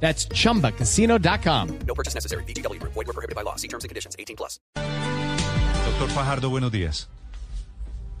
That's chumbacasino.com. No purchase necessary. BGW. Void were prohibited by law. See terms and conditions. 18 plus. Doctor Fajardo, buenos días.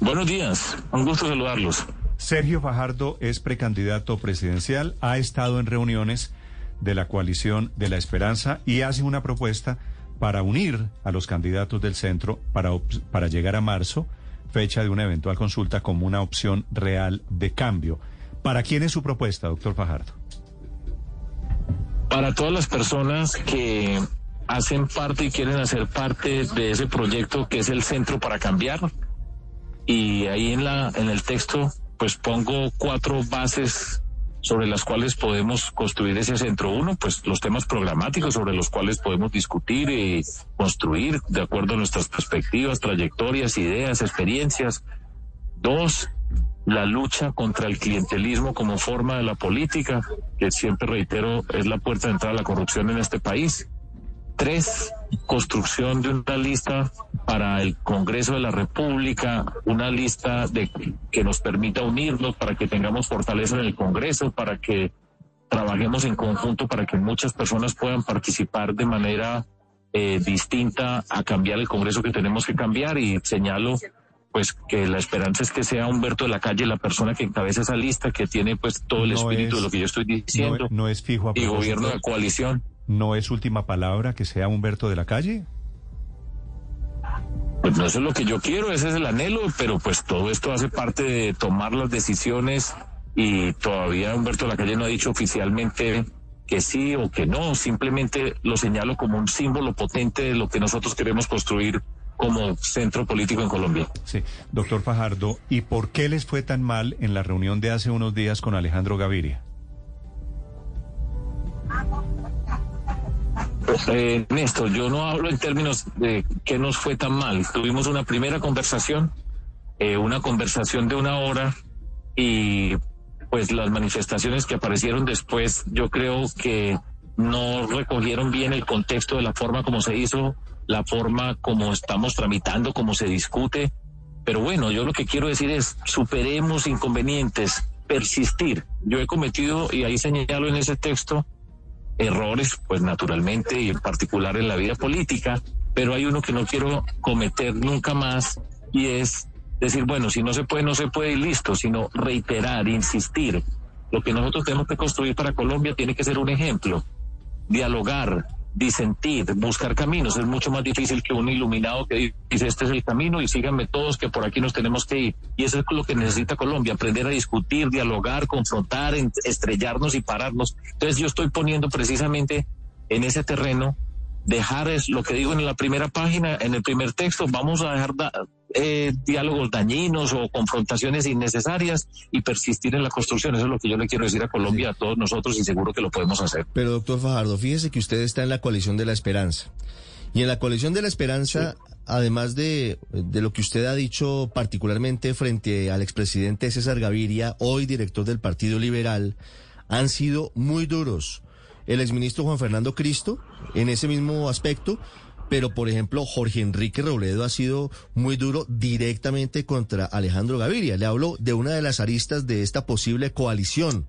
Buenos días, un gusto saludarlos. Sergio Fajardo es precandidato presidencial, ha estado en reuniones de la coalición de la esperanza y hace una propuesta para unir a los candidatos del centro para, para llegar a marzo, fecha de una eventual consulta, como una opción real de cambio. ¿Para quién es su propuesta, doctor Fajardo? Para todas las personas que hacen parte y quieren hacer parte de ese proyecto que es el Centro para Cambiar, y ahí en, la, en el texto pues pongo cuatro bases sobre las cuales podemos construir ese centro. Uno, pues los temas programáticos sobre los cuales podemos discutir y construir de acuerdo a nuestras perspectivas, trayectorias, ideas, experiencias. Dos, la lucha contra el clientelismo como forma de la política, que siempre reitero es la puerta de entrada a la corrupción en este país. Tres, construcción de una lista para el Congreso de la República, una lista de que nos permita unirnos para que tengamos fortaleza en el Congreso, para que trabajemos en conjunto, para que muchas personas puedan participar de manera eh, distinta a cambiar el Congreso que tenemos que cambiar y señalo pues que la esperanza es que sea Humberto de la Calle la persona que encabeza esa lista, que tiene pues todo el No espíritu es- de lo que yo estoy No, diciendo no es fijo a y gobierno de coalición. ¿No es última palabra que sea Humberto de la Calle? Pues no eso es lo que yo quiero, ese es el anhelo, pero pues todo esto hace parte de tomar las decisiones y todavía Humberto de la Calle no ha dicho oficialmente que sí o que no, simplemente lo señalo como un símbolo potente de lo que nosotros queremos construir como centro político en Colombia. Sí, doctor Fajardo, ¿y por qué les fue tan mal en la reunión de hace unos días con Alejandro Gaviria? Eh, Néstor, yo no hablo en términos de qué nos fue tan mal. Tuvimos una primera conversación, eh, una conversación de una hora y pues las manifestaciones que aparecieron después yo creo que no recogieron bien el contexto de la forma como se hizo, la forma como estamos tramitando, como se discute. Pero bueno, yo lo que quiero decir es, superemos inconvenientes, persistir. Yo he cometido, y ahí señalo en ese texto, errores, pues naturalmente, y en particular en la vida política, pero hay uno que no quiero cometer nunca más y es decir, bueno, si no se puede, no se puede y listo, sino reiterar, insistir. Lo que nosotros tenemos que construir para Colombia tiene que ser un ejemplo, dialogar, disentir, buscar caminos. Es mucho más difícil que un iluminado que dice este es el camino y síganme todos que por aquí nos tenemos que ir. Y eso es lo que necesita Colombia, aprender a discutir, dialogar, confrontar, estrellarnos y pararnos. Entonces yo estoy poniendo precisamente en ese terreno dejar es lo que digo en la primera página, en el primer texto, vamos a dejar da- eh, diálogos dañinos o confrontaciones innecesarias y persistir en la construcción. Eso es lo que yo le quiero decir a Colombia, a todos nosotros y seguro que lo podemos hacer. Pero doctor Fajardo, fíjese que usted está en la coalición de la esperanza. Y en la coalición de la esperanza, además de, de lo que usted ha dicho particularmente frente al expresidente César Gaviria, hoy director del Partido Liberal, han sido muy duros. El exministro Juan Fernando Cristo, en ese mismo aspecto, pero por ejemplo Jorge Enrique Robledo ha sido muy duro directamente contra Alejandro Gaviria. Le hablo de una de las aristas de esta posible coalición.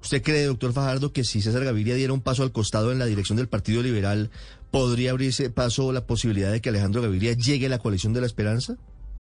¿Usted cree, doctor Fajardo, que si César Gaviria diera un paso al costado en la dirección del Partido Liberal, podría abrirse paso la posibilidad de que Alejandro Gaviria llegue a la coalición de la esperanza?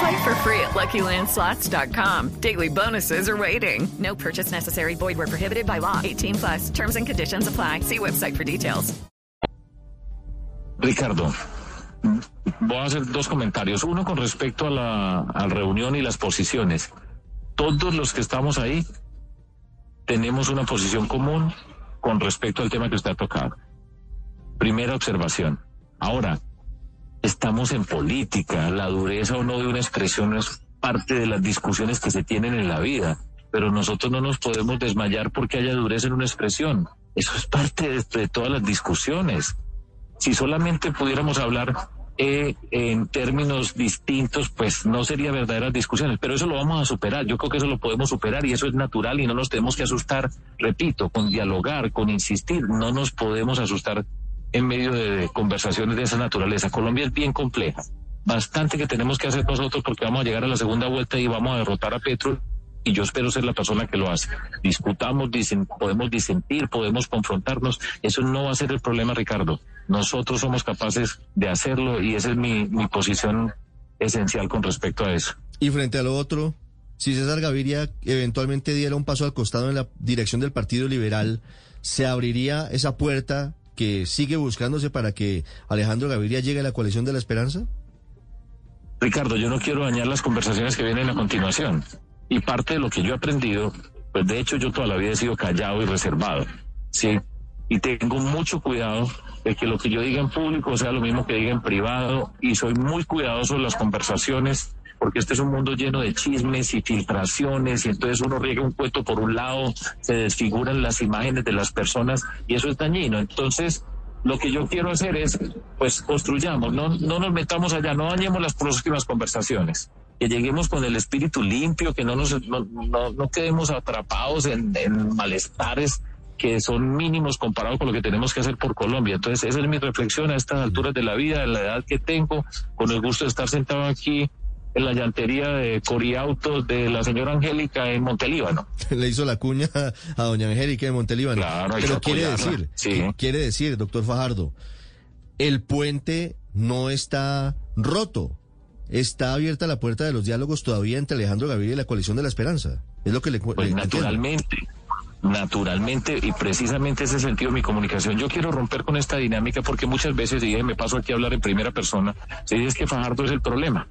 Play for free at LuckyLandSlots.com. Daily bonuses are waiting. No purchase necessary. Void where prohibited by law. 18 plus. Terms and conditions apply. See website for details. Ricardo, voy a hacer dos comentarios. Uno con respecto a la, a la reunión y las posiciones. Todos los que estamos ahí tenemos una posición común con respecto al tema que usted ha tocado. Primera observación. Ahora, estamos en política, la dureza o no de una expresión es parte de las discusiones que se tienen en la vida, pero nosotros no nos podemos desmayar porque haya dureza en una expresión. Eso es parte de, todas las discusiones. Si solamente pudiéramos hablar eh, en términos distintos, pues no sería verdaderas discusiones, pero eso lo vamos a superar. Yo creo que eso lo podemos superar y eso es natural y no nos tenemos que asustar, repito, con dialogar, con insistir, no nos podemos asustar en medio de conversaciones de esa naturaleza. Colombia es bien compleja, bastante que tenemos que hacer nosotros porque vamos a llegar a la segunda vuelta y vamos a derrotar a Petro y yo espero ser la persona que lo hace. Discutamos, podemos disentir, podemos confrontarnos. Eso no va a ser el problema, Ricardo. Nosotros somos capaces de hacerlo y esa es mi, mi posición esencial con respecto a eso. Y frente a lo otro, si César Gaviria eventualmente diera un paso al costado en la dirección del Partido Liberal, ¿se abriría esa puerta sigue buscándose para que Alejandro Gaviria llegue a la coalición de la esperanza? Ricardo, yo no quiero dañar las conversaciones que vienen a continuación. Y parte de lo que yo he aprendido, pues de hecho yo toda la vida he sido callado y reservado, ¿sí? Y tengo mucho cuidado de que lo que yo diga en público sea lo mismo que diga en privado y soy muy cuidadoso en las conversaciones porque este es un mundo lleno de chismes y filtraciones y entonces uno riega un cuento por un lado, se desfiguran las imágenes de las personas y eso es dañino. Entonces, lo que yo quiero hacer es, pues construyamos, no, no nos metamos allá, no dañemos las próximas conversaciones que lleguemos con el espíritu limpio, que no nos no, no, no quedemos atrapados en, en, malestares que son mínimos comparados con lo que tenemos que hacer por Colombia. Entonces, esa es mi reflexión a estas alturas de la vida, de la edad que tengo, con el gusto de estar sentado aquí en la llantería de Coriautos de la señora Angélica en Montelíbano. Le hizo la cuña a doña Angélica en Montelíbano. Claro, Pero quiere decir, sí. quiere decir, doctor Fajardo, el puente no está roto está abierta la puerta de los diálogos todavía entre Alejandro Gaviria y la coalición de la esperanza. Es lo que le Pues le naturalmente, naturalmente, y precisamente ese sentido de mi comunicación. Yo quiero romper con esta dinámica porque muchas veces, y me paso aquí a hablar en primera persona, se dice que Fajardo es el problema.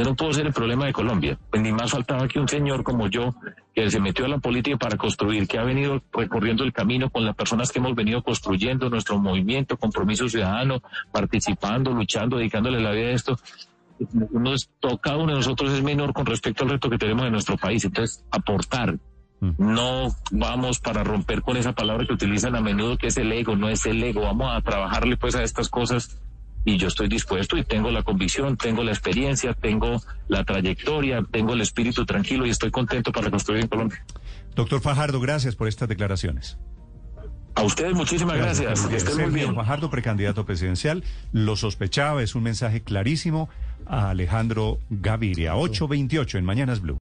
Yo no puedo ser el problema de Colombia. Pues ni más faltaba que un señor como yo, que se metió a la política para construir, que ha venido recorriendo el camino con las personas que hemos venido construyendo nuestro movimiento, compromiso ciudadano, participando, luchando, dedicándole la vida a esto uno es, cada uno de nosotros es menor con respecto al reto que tenemos en nuestro país. Entonces, aportar. No vamos para romper con esa palabra que utilizan a menudo, que es el ego, no es el ego. Vamos a trabajarle pues a estas cosas y yo estoy dispuesto y tengo la convicción, tengo la experiencia, tengo la trayectoria, tengo el espíritu tranquilo y estoy contento para construir en Colombia. Doctor Fajardo, gracias por estas declaraciones. A ustedes muchísimas gracias. Que estén muy bien. Fajardo, precandidato presidencial, lo sospechaba, es un mensaje clarísimo a Alejandro Gaviria. 828 en Mañanas Blue.